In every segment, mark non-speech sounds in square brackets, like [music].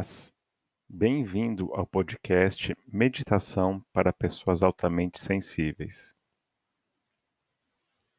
paz. Bem-vindo ao podcast Meditação para Pessoas Altamente Sensíveis.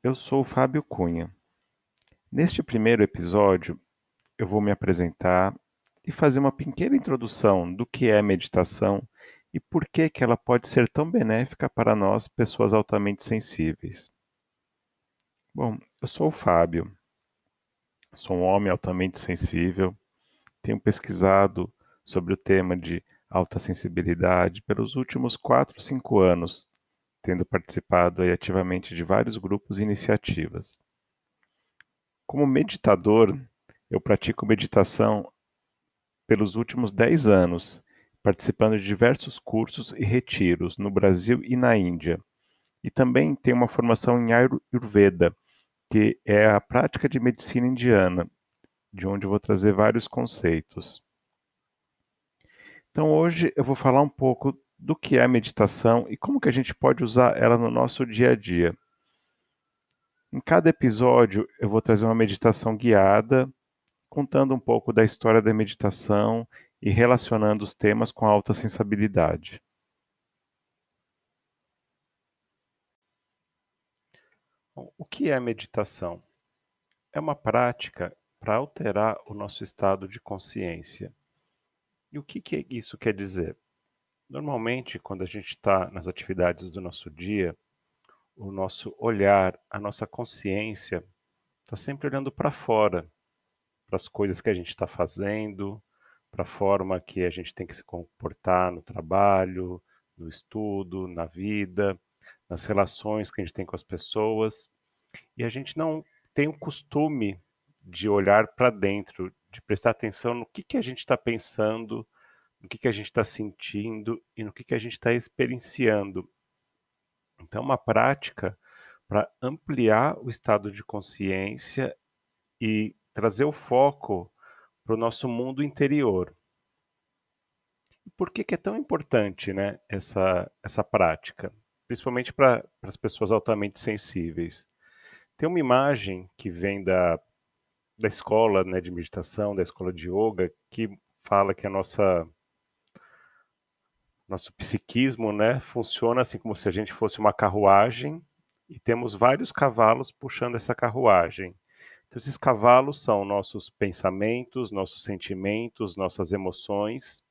Eu sou Fábio Cunha. Neste primeiro episódio, eu vou me apresentar e fazer uma pequena introdução do que é meditação e por que, que ela pode ser tão benéfica para nós, pessoas altamente sensíveis. Bom, eu sou o Fábio, sou um homem altamente sensível tenho pesquisado sobre o tema de alta sensibilidade pelos últimos 4, 5 anos, tendo participado ativamente de vários grupos e iniciativas. Como meditador, eu pratico meditação pelos últimos 10 anos, participando de diversos cursos e retiros no Brasil e na Índia. E também tenho uma formação em Ayurveda, que é a prática de medicina indiana, de onde eu vou trazer vários conceitos. Então hoje eu vou falar um pouco do que é a meditação e como que a gente pode usar ela no nosso dia a dia. Em cada episódio eu vou trazer uma meditação guiada, contando um pouco da história da meditação e relacionando os temas com a alta sensibilidade. o que é meditação? É uma prática para alterar o nosso estado de consciência. E o que, que isso quer dizer? Normalmente, quando a gente está nas atividades do nosso dia, o nosso olhar, a nossa consciência está sempre olhando para fora, para as coisas que a gente está fazendo, para a forma que a gente tem que se comportar no trabalho, no estudo, na vida, nas relações que a gente tem com as pessoas. E a gente não tem o costume de olhar para dentro, de prestar atenção no que, que a gente está pensando, no que, que a gente está sentindo e no que, que a gente está experienciando. Então, uma prática para ampliar o estado de consciência e trazer o foco para o nosso mundo interior. Por que, que é tão importante né, essa, essa prática? Principalmente para as pessoas altamente sensíveis. Tem uma imagem que vem da da escola né, de meditação, da escola de yoga, que fala que a nossa nosso psiquismo né, funciona assim como se a gente fosse uma carruagem e temos vários cavalos puxando essa carruagem. Então, esses cavalos são nossos pensamentos, nossos sentimentos, nossas emoções,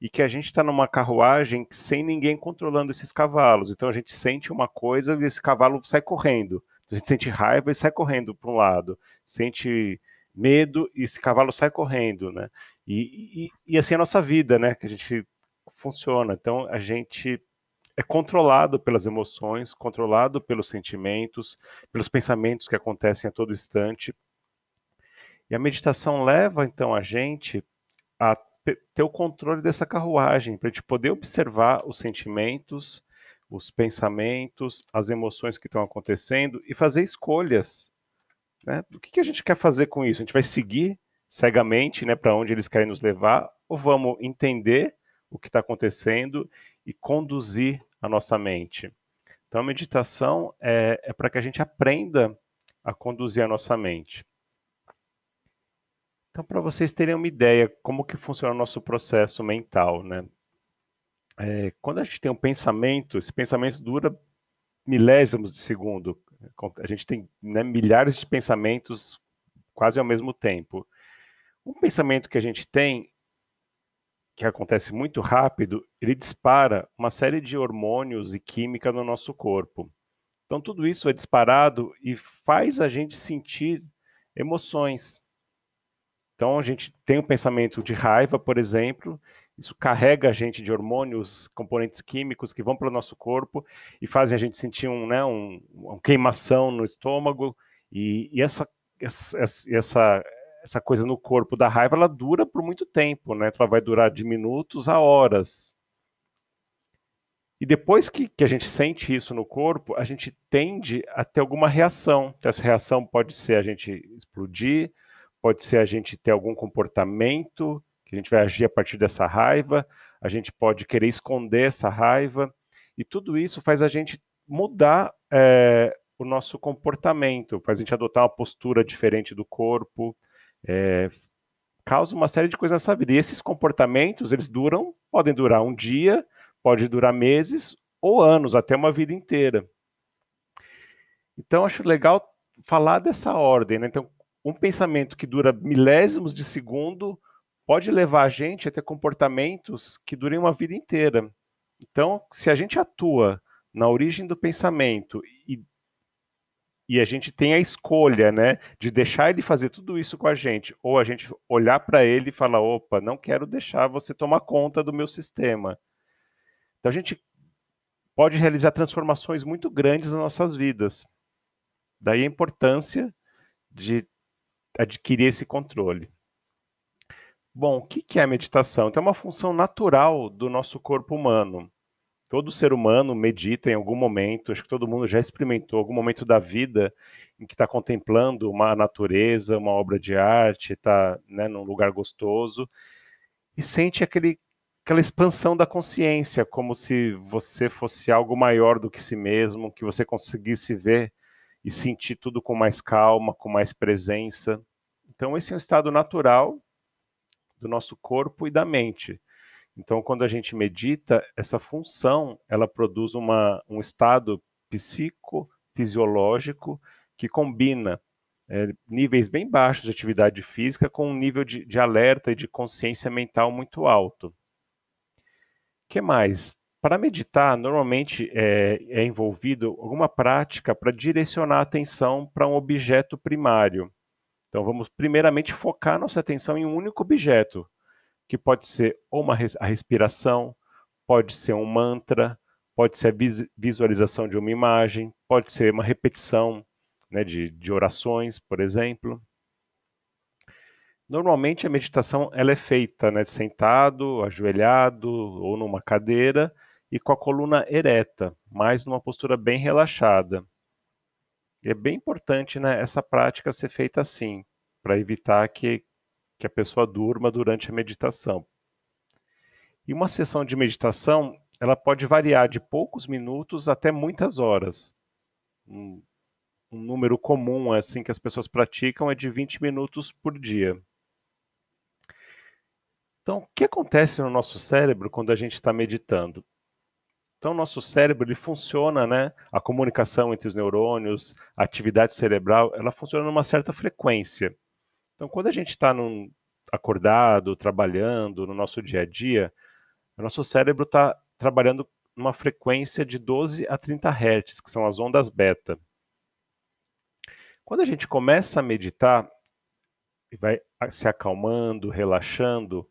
e que a gente está numa carruagem sem ninguém controlando esses cavalos. Então, a gente sente uma coisa e esse cavalo sai correndo. A gente sente raiva e sai correndo para um lado, sente medo e esse cavalo sai correndo, né? E, e, e assim é a nossa vida, né? Que a gente funciona. Então a gente é controlado pelas emoções, controlado pelos sentimentos, pelos pensamentos que acontecem a todo instante. E a meditação leva então a gente a ter o controle dessa carruagem, para a gente poder observar os sentimentos, os pensamentos, as emoções que estão acontecendo e fazer escolhas. Né? O que, que a gente quer fazer com isso? A gente vai seguir cegamente né, para onde eles querem nos levar ou vamos entender o que está acontecendo e conduzir a nossa mente? Então, a meditação é, é para que a gente aprenda a conduzir a nossa mente. Então, para vocês terem uma ideia como que funciona o nosso processo mental, né? é, quando a gente tem um pensamento, esse pensamento dura milésimos de segundo. A gente tem né, milhares de pensamentos quase ao mesmo tempo. Um pensamento que a gente tem, que acontece muito rápido, ele dispara uma série de hormônios e química no nosso corpo. Então, tudo isso é disparado e faz a gente sentir emoções. Então, a gente tem um pensamento de raiva, por exemplo, isso carrega a gente de hormônios, componentes químicos que vão para o nosso corpo e fazem a gente sentir um, né, um, uma queimação no estômago. E, e essa, essa, essa, essa coisa no corpo da raiva, ela dura por muito tempo, né? Ela vai durar de minutos a horas. E depois que, que a gente sente isso no corpo, a gente tende a ter alguma reação. Essa reação pode ser a gente explodir, pode ser a gente ter algum comportamento que a gente vai agir a partir dessa raiva, a gente pode querer esconder essa raiva, e tudo isso faz a gente mudar é, o nosso comportamento, faz a gente adotar uma postura diferente do corpo, é, causa uma série de coisas nessa vida. E esses comportamentos, eles duram, podem durar um dia, pode durar meses ou anos, até uma vida inteira. Então, acho legal falar dessa ordem. Né? Então, um pensamento que dura milésimos de segundo pode levar a gente a ter comportamentos que durem uma vida inteira. Então, se a gente atua na origem do pensamento e e a gente tem a escolha, né, de deixar ele fazer tudo isso com a gente, ou a gente olhar para ele e falar, opa, não quero deixar você tomar conta do meu sistema. Então a gente pode realizar transformações muito grandes nas nossas vidas. Daí a importância de adquirir esse controle. Bom, o que é a meditação? Então, é uma função natural do nosso corpo humano. Todo ser humano medita em algum momento, acho que todo mundo já experimentou algum momento da vida em que está contemplando uma natureza, uma obra de arte, está né, num lugar gostoso e sente aquele, aquela expansão da consciência, como se você fosse algo maior do que si mesmo, que você conseguisse ver e sentir tudo com mais calma, com mais presença. Então, esse é um estado natural do nosso corpo e da mente. Então, quando a gente medita, essa função ela produz uma, um estado psicofisiológico que combina é, níveis bem baixos de atividade física com um nível de, de alerta e de consciência mental muito alto. O que mais? Para meditar, normalmente é, é envolvido alguma prática para direcionar a atenção para um objeto primário. Então, vamos primeiramente focar nossa atenção em um único objeto, que pode ser uma, a respiração, pode ser um mantra, pode ser a visualização de uma imagem, pode ser uma repetição né, de, de orações, por exemplo. Normalmente a meditação ela é feita né, sentado, ajoelhado ou numa cadeira e com a coluna ereta, mas numa postura bem relaxada. E é bem importante né, essa prática ser feita assim, para evitar que, que a pessoa durma durante a meditação. E uma sessão de meditação, ela pode variar de poucos minutos até muitas horas. Um, um número comum assim que as pessoas praticam é de 20 minutos por dia. Então, o que acontece no nosso cérebro quando a gente está meditando? Então, nosso cérebro ele funciona, né? A comunicação entre os neurônios, a atividade cerebral, ela funciona numa certa frequência. Então, quando a gente está acordado, trabalhando no nosso dia a dia, o nosso cérebro está trabalhando numa frequência de 12 a 30 Hz, que são as ondas beta. Quando a gente começa a meditar e vai se acalmando, relaxando,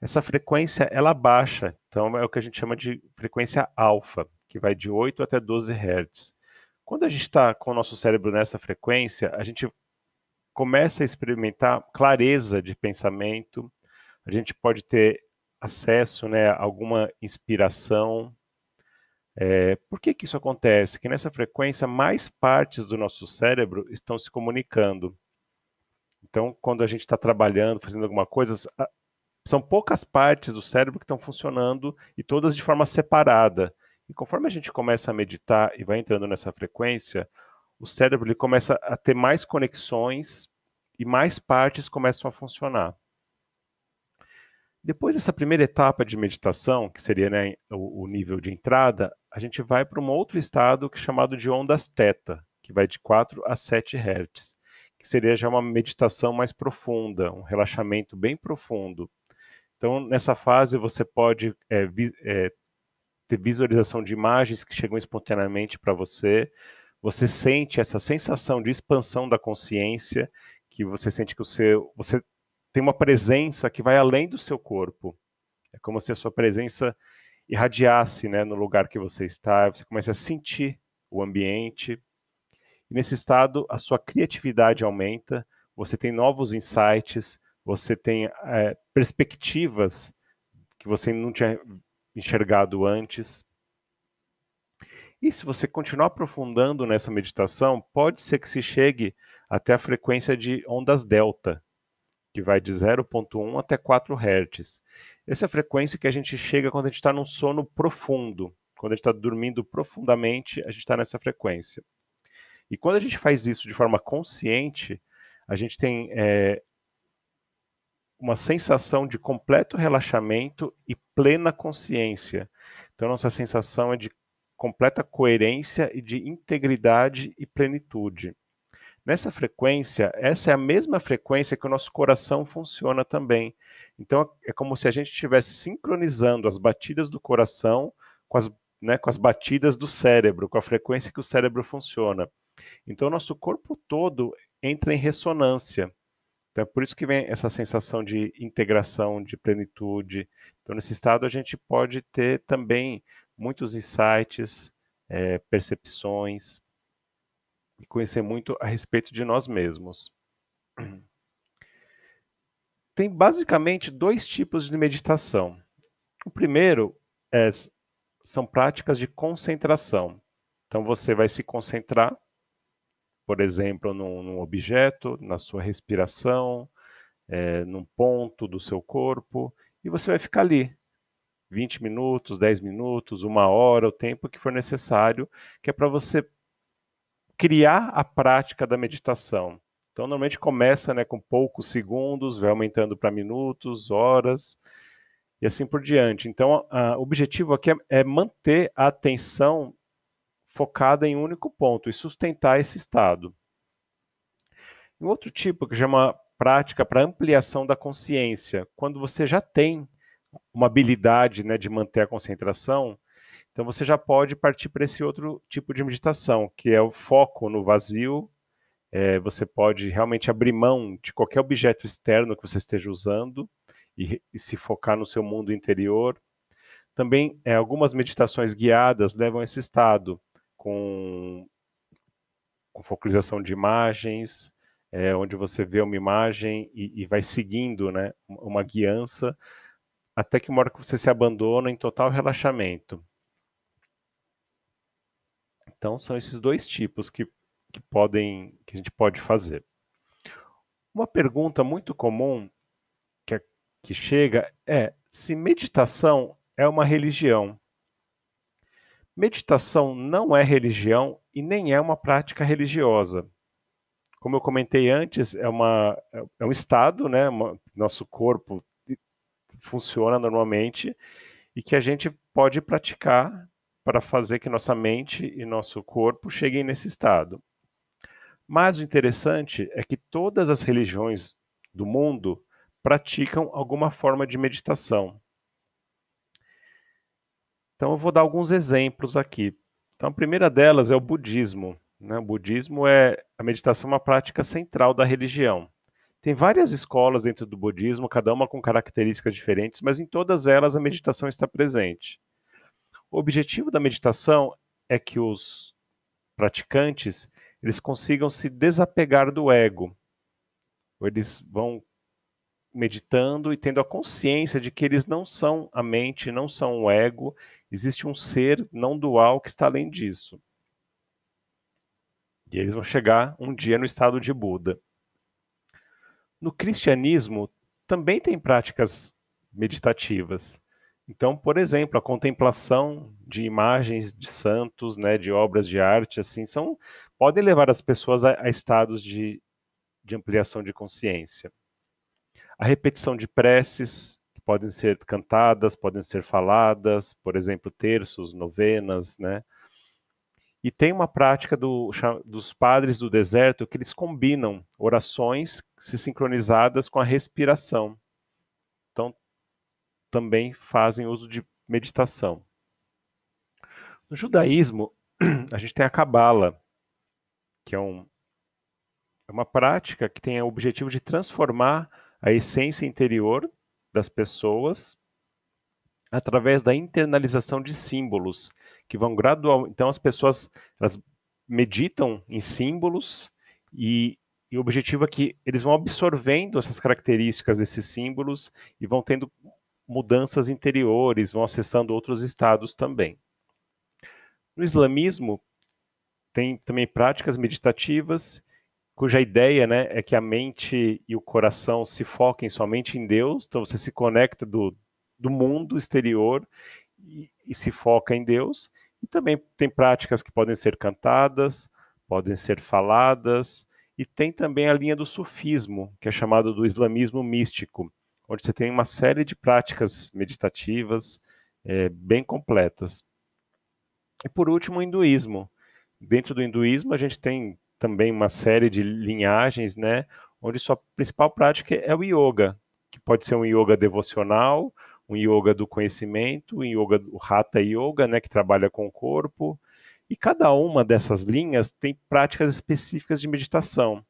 essa frequência ela baixa. Então é o que a gente chama de frequência alfa, que vai de 8 até 12 Hz. Quando a gente está com o nosso cérebro nessa frequência, a gente começa a experimentar clareza de pensamento, a gente pode ter acesso né, a alguma inspiração. É, por que, que isso acontece? Que nessa frequência mais partes do nosso cérebro estão se comunicando. Então, quando a gente está trabalhando, fazendo alguma coisa, são poucas partes do cérebro que estão funcionando e todas de forma separada. E conforme a gente começa a meditar e vai entrando nessa frequência, o cérebro ele começa a ter mais conexões e mais partes começam a funcionar. Depois dessa primeira etapa de meditação, que seria né, o, nível de entrada, a gente vai para um outro estado que é chamado de ondas teta, que vai de 4 a 7 Hz, que seria já uma meditação mais profunda, um relaxamento bem profundo. Então, nessa fase, você pode é, vi, é, ter visualização de imagens que chegam espontaneamente para você, você sente essa sensação de expansão da consciência, que você sente que o seu, você tem uma presença que vai além do seu corpo. É como se a sua presença irradiasse né, no lugar que você está, você começa a sentir o ambiente. E nesse estado, a sua criatividade aumenta, você tem novos insights, você tem é, perspectivas que você não tinha enxergado antes. E se você continuar aprofundando nessa meditação, pode ser que se chegue até a frequência de ondas delta, que vai de 0.1 até 4 Hz. Essa é a frequência que a gente chega quando a gente está num sono profundo. Quando a gente está dormindo profundamente, a gente está nessa frequência. E quando a gente faz isso de forma consciente, a gente tem é, uma sensação de completo relaxamento e plena consciência. Então, nossa sensação é de completa coerência e de integridade e plenitude. Nessa frequência, essa é a mesma frequência que o nosso coração funciona também. Então, é como se a gente estivesse sincronizando as batidas do coração com as, né, com as batidas do cérebro, com a frequência que o cérebro funciona. Então, nosso corpo todo entra em ressonância. Então, é por isso que vem essa sensação de integração, de plenitude. Então, nesse estado, a gente pode ter também muitos insights, é, percepções, e conhecer muito a respeito de nós mesmos. [clears throat] Tem basicamente dois tipos de meditação. O primeiro é, são práticas de concentração. Então você vai se concentrar, por exemplo, num, num objeto, na sua respiração, é, num ponto do seu corpo, e você vai ficar ali, 20 minutos, 10 minutos, uma hora, o tempo que for necessário, que é para você criar a prática da meditação. Então, normalmente começa né, com poucos segundos, vai aumentando para minutos, horas e assim por diante. Então, o objetivo aqui é, é manter a atenção focada em um único ponto e sustentar esse estado. Um outro tipo que chama prática para ampliação da consciência, quando você já tem uma habilidade né, de manter a concentração, então você já pode partir para esse outro tipo de meditação, que é o foco no vazio. É, você pode realmente abrir mão de qualquer objeto externo que você esteja usando e, e se focar no seu mundo interior. Também é, algumas meditações guiadas levam a esse estado, com, com focalização de imagens, é, onde você vê uma imagem e, e vai seguindo né, uma guiança até que uma hora que você se abandona em total relaxamento. Então são esses dois tipos que, que podem que a gente pode fazer. Uma pergunta muito comum que, que chega é se meditação é uma religião. Meditação não é religião e nem é uma prática religiosa. Como eu comentei antes, é, uma, é um estado, né? Uma, nosso corpo funciona normalmente e que a gente pode praticar para fazer que nossa mente e nosso corpo cheguem nesse estado. Mas o interessante é que todas as religiões do mundo praticam alguma forma de meditação. Então eu vou dar alguns exemplos aqui. Então a primeira delas é o budismo. Né? O budismo é a meditação é uma prática central da religião. Tem várias escolas dentro do budismo, cada uma com características diferentes, mas em todas elas a meditação está presente. O objetivo da meditação é que os praticantes eles consigam se desapegar do ego. Eles vão meditando e tendo a consciência de que eles não são a mente, não são o ego, existe um ser não dual que está além disso. E eles vão chegar um dia no estado de Buda. No cristianismo também tem práticas meditativas. Então, por exemplo, a contemplação de imagens de santos, né, de obras de arte, assim, são podem levar as pessoas a, a estados de, de ampliação de consciência. A repetição de preces, que podem ser cantadas, podem ser faladas, por exemplo, terços, novenas, né? E tem uma prática do, dos padres do deserto que eles combinam orações se sincronizadas com a respiração. Então, também fazem uso de meditação. No judaísmo, [clears throat] a gente tem a Kabbalah, que é, um, é uma prática que tem o objetivo de transformar a essência interior das pessoas através da internalização de símbolos que vão gradual. Então as pessoas elas meditam em símbolos e, e o objetivo é que eles vão absorvendo essas características desses símbolos e vão tendo mudanças interiores, vão acessando outros estados também. No islamismo tem também práticas meditativas cuja ideia né, é que a mente e o coração se foquem somente em Deus, então você se conecta do, do mundo exterior e, e se foca em Deus. E também tem práticas que podem ser cantadas, podem ser faladas, e tem também a linha do sufismo, que é chamado do islamismo místico, onde você tem uma série de práticas meditativas é, bem completas. E por último, o hinduísmo. Dentro do hinduísmo, a gente tem também uma série de linhagens, né, onde sua principal prática é o yoga, que pode ser um yoga devocional, um yoga do conhecimento, um yoga do hatha yoga, né, que trabalha com o corpo, e cada uma dessas linhas tem práticas específicas de meditação.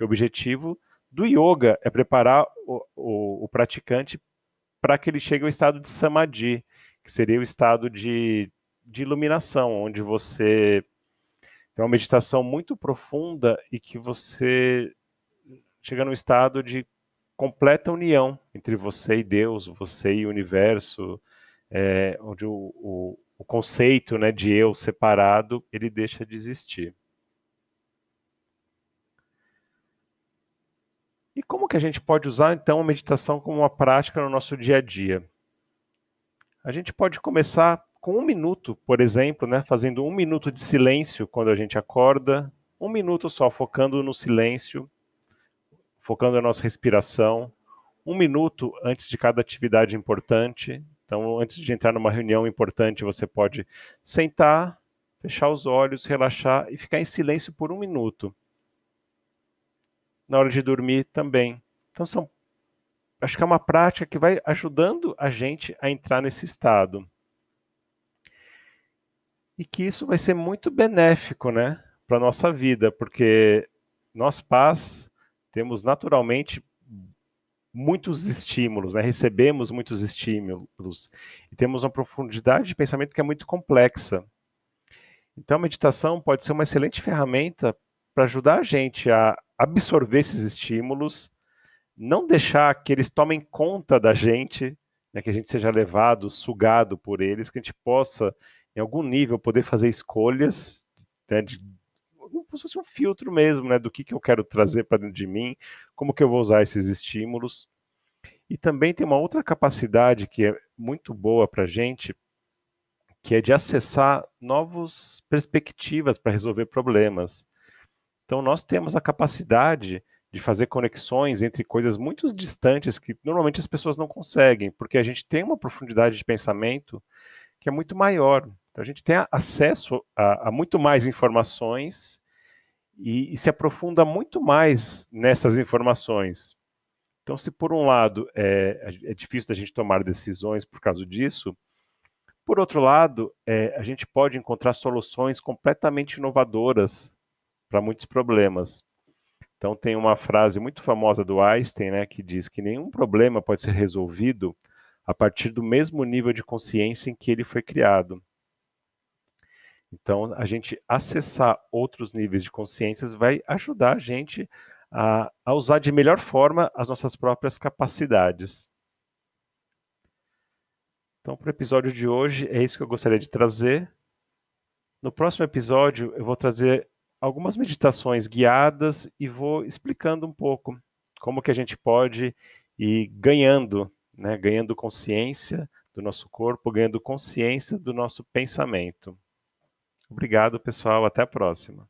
o objetivo do yoga é preparar o, o, o praticante para que ele chegue ao estado de samadhi, que seria o estado de, de iluminação, onde você tem uma meditação muito profunda e que você chega no estado de completa união entre você e Deus, você e o universo, é, onde o, o, o conceito né, de eu separado ele deixa de existir. E como que a gente pode usar então a meditação como uma prática no nosso dia a dia? A gente pode começar com um minuto, por exemplo, né, fazendo um minuto de silêncio quando a gente acorda, um minuto só focando no silêncio, focando na nossa respiração, um minuto antes de cada atividade importante. Então, antes de entrar numa reunião importante, você pode sentar, fechar os olhos, relaxar e ficar em silêncio por um minuto. Na hora de dormir também. Então, são, acho que é uma prática que vai ajudando a gente a entrar nesse estado. E que isso vai ser muito benéfico, né, para a nossa vida, porque nós paz temos naturalmente muitos estímulos, né? recebemos muitos estímulos e temos uma profundidade de pensamento que é muito complexa. Então, a meditação pode ser uma excelente ferramenta para ajudar a gente a absorver esses estímulos, não deixar que eles tomem conta da gente, né? que a gente seja levado, sugado por eles, que a gente possa, em algum nível, poder fazer escolhas né? de como se fosse um filtro mesmo, né, do que, que eu quero trazer para dentro de mim, como que eu vou usar esses estímulos. E também tem uma outra capacidade que é muito boa para a gente, que é de acessar novas perspectivas para resolver problemas. Então, nós temos a capacidade de fazer conexões entre coisas muito distantes que normalmente as pessoas não conseguem, porque a gente tem uma profundidade de pensamento que é muito maior. Então, a gente tem acesso a, a muito mais informações e, e, se aprofunda muito mais nessas informações. Então, se por um lado é, é difícil da gente tomar decisões por causa disso, por outro lado, é, a gente pode encontrar soluções completamente inovadoras para muitos problemas. Então, tem uma frase muito famosa do Einstein, né, que diz que nenhum problema pode ser resolvido a partir do mesmo nível de consciência em que ele foi criado. Então, a gente acessar outros níveis de consciências vai ajudar a gente a, a usar de melhor forma as nossas próprias capacidades. Então, para o episódio de hoje, é isso que eu gostaria de trazer. No próximo episódio, eu vou trazer algumas meditações guiadas e vou explicando um pouco como que a gente pode ir ganhando, né, ganhando consciência do nosso corpo, ganhando consciência do nosso pensamento. Obrigado, pessoal. Até a próxima.